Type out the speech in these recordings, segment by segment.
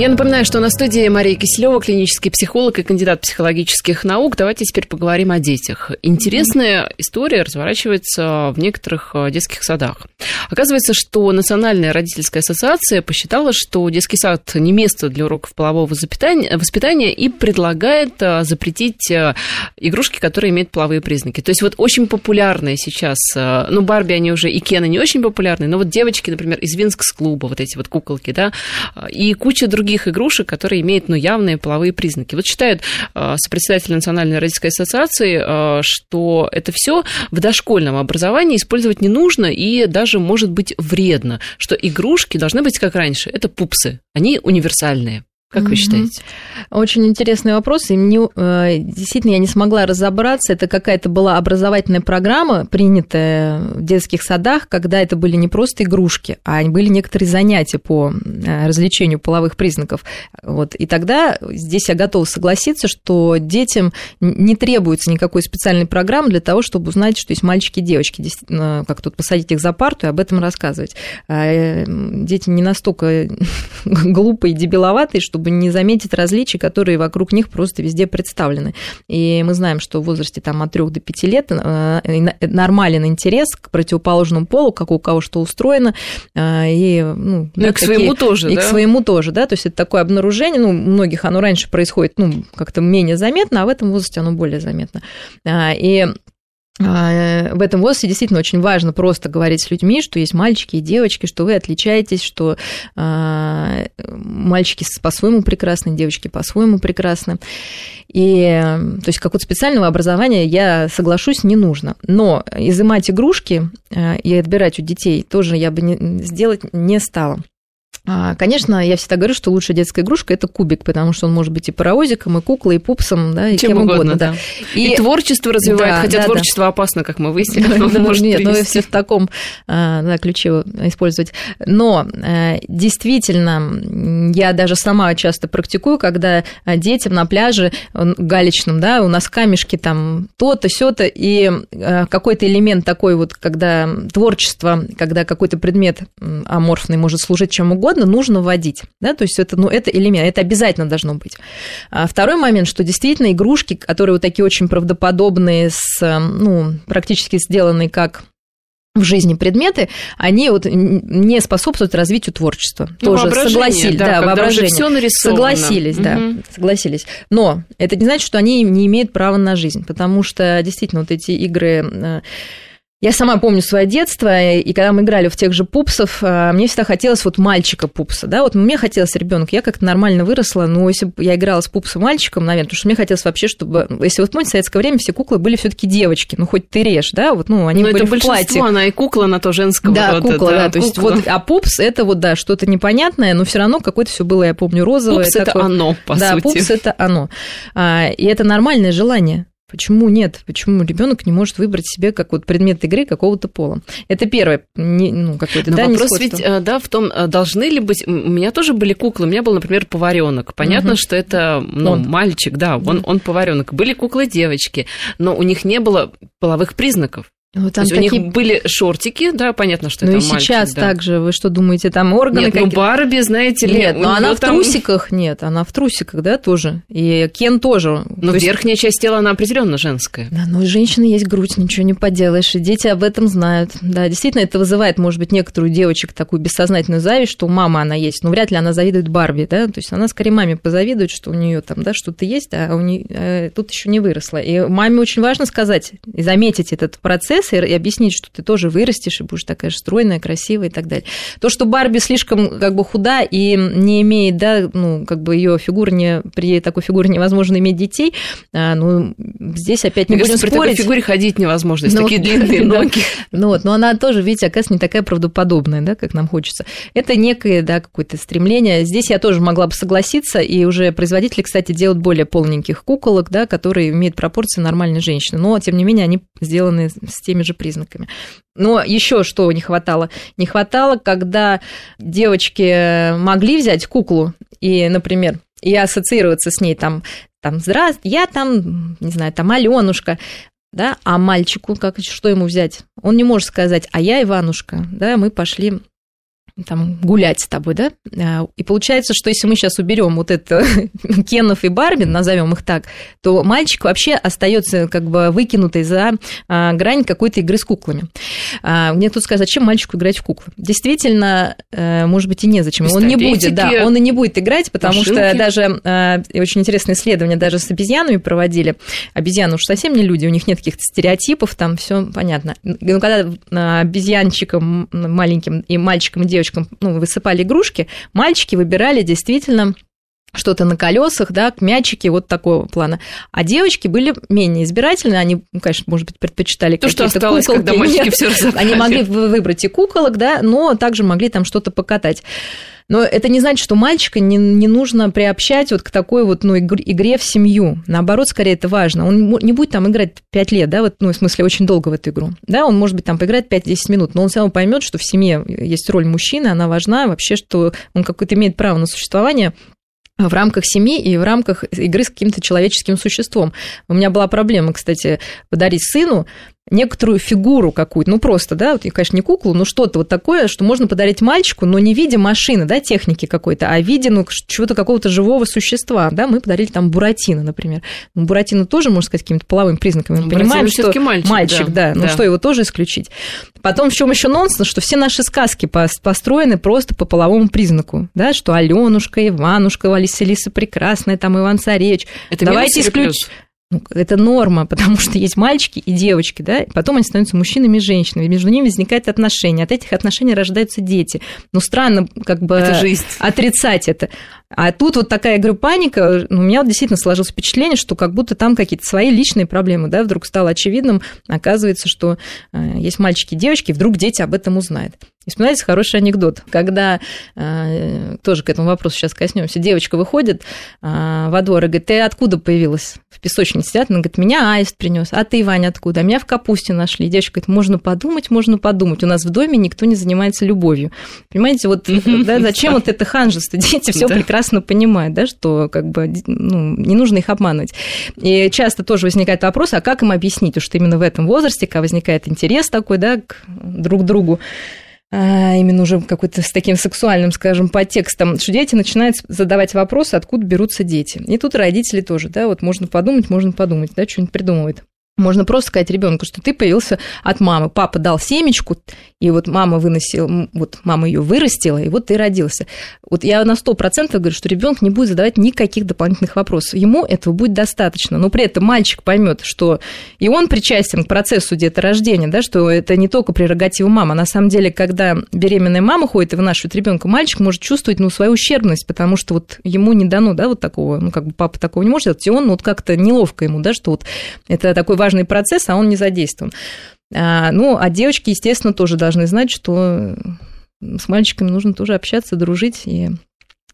Я напоминаю, что на студии Мария Киселева, клинический психолог и кандидат психологических наук. Давайте теперь поговорим о детях. Интересная история разворачивается в некоторых э, детских садах. Оказывается, что Национальная родительская ассоциация посчитала, что детский сад не место для уроков полового воспитания и предлагает э, запретить э, игрушки, которые имеют половые признаки. То есть вот очень популярные сейчас, ну, Барби, они уже и Кена не очень популярные, но вот девочки, например, из Винкс-клуба, вот эти вот куколки, да, и куча других других игрушек, которые имеют ну, явные половые признаки. Вот считает э, сопредседатель Национальной родительской ассоциации, э, что это все в дошкольном образовании использовать не нужно и даже может быть вредно, что игрушки должны быть как раньше, это пупсы, они универсальные. Как вы считаете? Очень интересный вопрос. И мне, э, действительно, я не смогла разобраться. Это какая-то была образовательная программа, принятая в детских садах, когда это были не просто игрушки, а были некоторые занятия по э, развлечению половых признаков. Вот. И тогда здесь я готова согласиться, что детям не требуется никакой специальной программы для того, чтобы узнать, что есть мальчики и девочки. Как тут посадить их за парту и об этом рассказывать. А, э, дети не настолько глупые и дебиловатые, чтобы чтобы не заметить различий, которые вокруг них просто везде представлены. И мы знаем, что в возрасте там, от 3 до 5 лет э, нормален интерес к противоположному полу, как у кого что устроено. Э, и, ну, ну и к такие, своему тоже, И да? к своему тоже, да, то есть это такое обнаружение, ну, у многих оно раньше происходит, ну, как-то менее заметно, а в этом возрасте оно более заметно. А, и в этом возрасте действительно очень важно просто говорить с людьми, что есть мальчики и девочки, что вы отличаетесь, что а, мальчики по-своему прекрасны, девочки по-своему прекрасны. И, то есть, какого-то специального образования, я соглашусь, не нужно. Но изымать игрушки а, и отбирать у детей тоже я бы не, сделать не стала. А, конечно, я всегда говорю, что лучшая детская игрушка это кубик, потому что он может быть и паровозиком, и куклой, и пупсом, да, и чем, кем угодно. угодно да. И, и творчество развивает, да, хотя да, творчество да. опасно, как мы выяснили. Может нет, но все в таком а, да, ключе использовать. Но э, действительно, я даже сама часто практикую, когда детям на пляже галечном, да, у нас камешки там то-то, сё-то, и э, какой-то элемент такой вот, когда творчество, когда какой-то предмет аморфный может служить чем угодно, угодно, нужно вводить. Да? То есть это, ну, это элемент, это обязательно должно быть. А второй момент, что действительно игрушки, которые вот такие очень правдоподобные, с, ну, практически сделанные как в жизни предметы, они вот не способствуют развитию творчества. Ну, Тоже согласились, да, да воображение. Все нарисовано. Согласились, угу. да, согласились. Но это не значит, что они не имеют права на жизнь, потому что действительно вот эти игры э, я сама помню свое детство, и когда мы играли в тех же пупсов, а, мне всегда хотелось вот мальчика пупса, да, вот мне хотелось ребенка, я как-то нормально выросла, но если бы я играла с пупсом мальчиком, наверное, потому что мне хотелось вообще, чтобы, если вот помните, в советское время все куклы были все таки девочки, ну хоть ты режь, да, вот, ну они но были это в платье. она и кукла, она то женского Да, рода, кукла, да, да, то есть вот, а пупс это вот, да, что-то непонятное, но все равно какое-то все было, я помню, розовое. Пупс это оно, по да, сути. Да, пупс это оно. А, и это нормальное желание. Почему нет? Почему ребенок не может выбрать себе как вот предмет игры какого-то пола? Это первое, не, ну, какой-то, Но да, вопрос ведь, э, да, в том, э, должны ли быть... У меня тоже были куклы, у меня был, например, поваренок. Понятно, угу. что это ну, он. мальчик, да, он, он поваренок. Были куклы девочки, но у них не было половых признаков. Ну, там То есть такие... у них были шортики, да, понятно, что ну, это и мальчик, сейчас да. также, вы что думаете, там органы Нет, какие ну Барби, знаете ли... Нет, но она в там... трусиках, нет, она в трусиках, да, тоже. И Кен тоже. Но есть... верхняя часть тела, она определенно женская. Да, но у женщины есть грудь, ничего не поделаешь, и дети об этом знают. Да, действительно, это вызывает, может быть, некоторую девочек такую бессознательную зависть, что у мамы она есть, но вряд ли она завидует Барби, да, то есть она скорее маме позавидует, что у нее там, да, что-то есть, а у нее э, тут еще не выросла. И маме очень важно сказать и заметить этот процесс и объяснить, что ты тоже вырастешь и будешь такая же стройная, красивая и так далее. То, что Барби слишком как бы худа и не имеет, да, ну, как бы ее фигура не, при такой фигуре невозможно иметь детей, а, ну, здесь опять не будем спорить. при такой фигуре ходить невозможно, ну, такие длинные ноги. Ну вот, но она тоже, видите, оказывается, не такая правдоподобная, да, как нам хочется. Это некое, да, какое-то стремление. Здесь я тоже могла бы согласиться, и уже производители, кстати, делают более полненьких куколок, да, которые имеют пропорции нормальной женщины, но, тем не менее, они сделаны с теми же признаками. Но еще что не хватало? Не хватало, когда девочки могли взять куклу и, например, и ассоциироваться с ней там, там, здравствуй, я там, не знаю, там Аленушка, да, а мальчику, как, что ему взять? Он не может сказать, а я Иванушка, да, мы пошли там, гулять с тобой, да? А, и получается, что если мы сейчас уберем вот это Кенов и Барби, назовем их так, то мальчик вообще остается как бы выкинутый за а, грань какой-то игры с куклами. А, мне тут сказать, зачем мальчику играть в куклы? Действительно, э, может быть, и незачем. Он не будет, да, он и не будет играть, потому машинки. что даже очень интересное исследование даже с обезьянами проводили. Обезьяны уж совсем не люди, у них нет каких-то стереотипов, там все понятно. Но когда обезьянчикам маленьким и мальчикам и девочкам девочкам ну, высыпали игрушки, мальчики выбирали действительно что-то на колесах, да, мячики вот такого плана. А девочки были менее избирательны, они, ну, конечно, может быть, предпочитали То, что осталось, куколки. когда мальчики Нет, все разобрали. Они могли выбрать и куколок, да, но также могли там что-то покатать. Но это не значит, что мальчика не, не нужно приобщать вот к такой вот ну, игре в семью. Наоборот, скорее это важно. Он не будет там играть 5 лет, да, вот, ну, в смысле, очень долго в эту игру. Да, он, может быть, там поиграть 5-10 минут, но он все равно поймет, что в семье есть роль мужчины, она важна, вообще, что он какое-то имеет право на существование, в рамках семьи и в рамках игры с каким-то человеческим существом. У меня была проблема, кстати, подарить сыну некоторую фигуру какую-то, ну просто, да, вот, конечно, не куклу, но что-то вот такое, что можно подарить мальчику, но не в виде машины, да, техники какой-то, а в виде, ну, чего-то какого-то живого существа, да, мы подарили там Буратино, например. Ну, Буратино тоже, можно сказать, какими-то половыми признаками, мы ну, понимаем, что мальчик, мальчик да, да, ну что, его тоже исключить. Потом в чем еще нонсенс, что все наши сказки построены просто по половому признаку, да, что Аленушка, Иванушка, Алиса Лиса Прекрасная, там Иван Царевич. Это Давайте исключить это норма, потому что есть мальчики и девочки, да, и потом они становятся мужчинами и женщинами, и между ними возникают отношения, от этих отношений рождаются дети. Ну, странно как бы это жизнь. отрицать это. А тут вот такая игра паника, у меня вот действительно сложилось впечатление, что как будто там какие-то свои личные проблемы, да, вдруг стало очевидным, оказывается, что э, есть мальчики и девочки, и вдруг дети об этом узнают. И вспоминается хороший анекдот, когда э, тоже к этому вопросу сейчас коснемся. Девочка выходит э, во двор и говорит: Ты откуда появилась? В песочнице сидят. Она говорит: Меня аист принес. А ты, Ваня, откуда? А меня в капусте нашли. И девочка говорит: Можно подумать, можно подумать. У нас в доме никто не занимается любовью. Понимаете, вот да, зачем вот это ханжество? Дети все прекрасно понимают, да, что как бы ну, не нужно их обманывать. И часто тоже возникает вопрос: а как им объяснить, что именно в этом возрасте, когда возникает интерес такой, да, к друг другу, а, именно уже какой-то с таким сексуальным, скажем, подтекстом, что дети начинают задавать вопросы, откуда берутся дети. И тут родители тоже, да, вот можно подумать, можно подумать, да, что-нибудь придумывает. Можно просто сказать ребенку, что ты появился от мамы. Папа дал семечку, и вот мама выносила, вот мама ее вырастила, и вот ты родился. Вот я на сто процентов говорю, что ребенок не будет задавать никаких дополнительных вопросов. Ему этого будет достаточно. Но при этом мальчик поймет, что и он причастен к процессу деторождения, да, что это не только прерогатива мамы. На самом деле, когда беременная мама ходит и вынашивает ребенка, мальчик может чувствовать ну, свою ущербность, потому что вот ему не дано, да, вот такого, ну, как бы папа такого не может делать, и он ну, вот как-то неловко ему, да, что вот это такой важный важный процесс, а он не задействован. А, ну, а девочки, естественно, тоже должны знать, что с мальчиками нужно тоже общаться, дружить и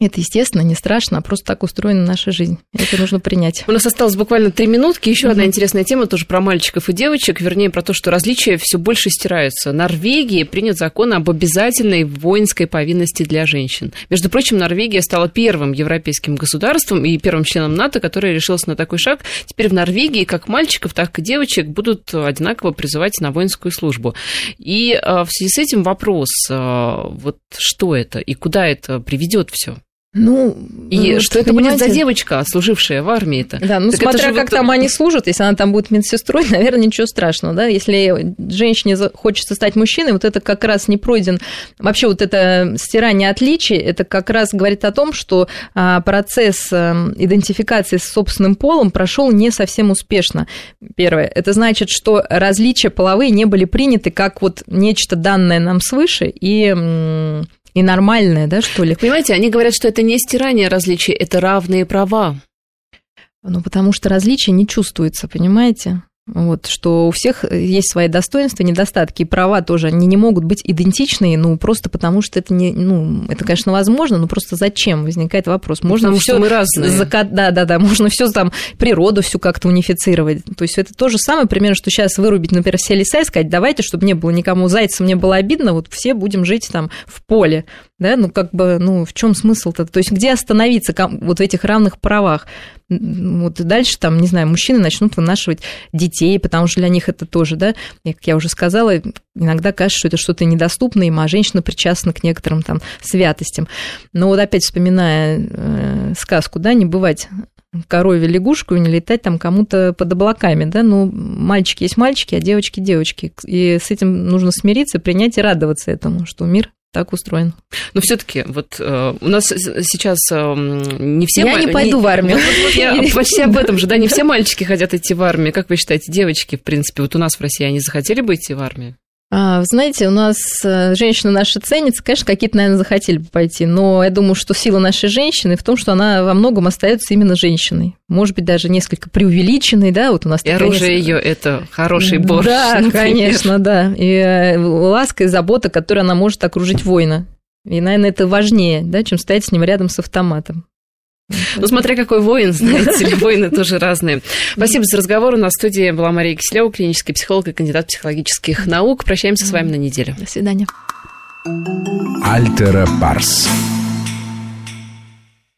это, естественно, не страшно, а просто так устроена наша жизнь. Это нужно принять. У нас осталось буквально три минутки. Еще mm-hmm. одна интересная тема тоже про мальчиков и девочек, вернее, про то, что различия все больше стираются. В Норвегии принят закон об обязательной воинской повинности для женщин. Между прочим, Норвегия стала первым европейским государством и первым членом НАТО, который решился на такой шаг. Теперь в Норвегии как мальчиков, так и девочек будут одинаково призывать на воинскую службу. И а, в связи с этим вопрос, а, вот что это и куда это приведет все? Ну, и ну, что это понимаете? будет за девочка, служившая в армии-то? Да, ну так смотря как вот... там они служат, если она там будет медсестрой, наверное, ничего страшного, да, если женщине хочется стать мужчиной, вот это как раз не пройден, вообще вот это стирание отличий, это как раз говорит о том, что а, процесс эм, идентификации с собственным полом прошел не совсем успешно. Первое, это значит, что различия половые не были приняты как вот нечто данное нам свыше, и и нормальное, да, что ли? Понимаете, они говорят, что это не стирание различий, это равные права. Ну, потому что различия не чувствуется, понимаете? Вот, что у всех есть свои достоинства, недостатки, и права тоже, они не могут быть идентичные, ну, просто потому что это не, ну, это, конечно, возможно, но просто зачем? Возникает вопрос. Можно потому все мы разные. Зака... Да, да, да, можно все там, природу всю как-то унифицировать. То есть это то же самое, примерно, что сейчас вырубить, например, все и сказать, давайте, чтобы не было никому зайцам, не было обидно, вот все будем жить там в поле, да, ну, как бы, ну, в чем смысл-то? То есть где остановиться вот в этих равных правах? Вот дальше там, не знаю, мужчины начнут вынашивать детей, детей, потому что для них это тоже, да, как я уже сказала, иногда кажется, что это что-то недоступное а женщина причастна к некоторым там святостям. Но вот опять вспоминая э, сказку, да, не бывать корове лягушку не летать там кому-то под облаками, да, ну, мальчики есть мальчики, а девочки девочки, и с этим нужно смириться, принять и радоваться этому, что мир так устроен. Но все-таки вот э, у нас сейчас э, не все... Я не пойду не, в армию. Я почти об этом же, да, не все мальчики хотят идти в армию. Как вы считаете, девочки, в принципе, вот у нас в России, они захотели бы идти в армию? А, знаете, у нас э, женщина наша ценится, конечно, какие-то, наверное, захотели бы пойти, но я думаю, что сила нашей женщины в том, что она во многом остается именно женщиной. Может быть, даже несколько преувеличенной, да, вот у нас... И оружие несколько... ее это хороший борщ. Да, например. конечно, да. И э, ласка и забота, которой она может окружить воина. И, наверное, это важнее, да, чем стоять с ним рядом с автоматом. Ну, смотря какой воин, знаете ли, воины тоже разные. Спасибо за разговор. У нас в студии была Мария Киселева, клинический психолог и кандидат психологических наук. Прощаемся с вами на неделю. До свидания. Альтера Парс.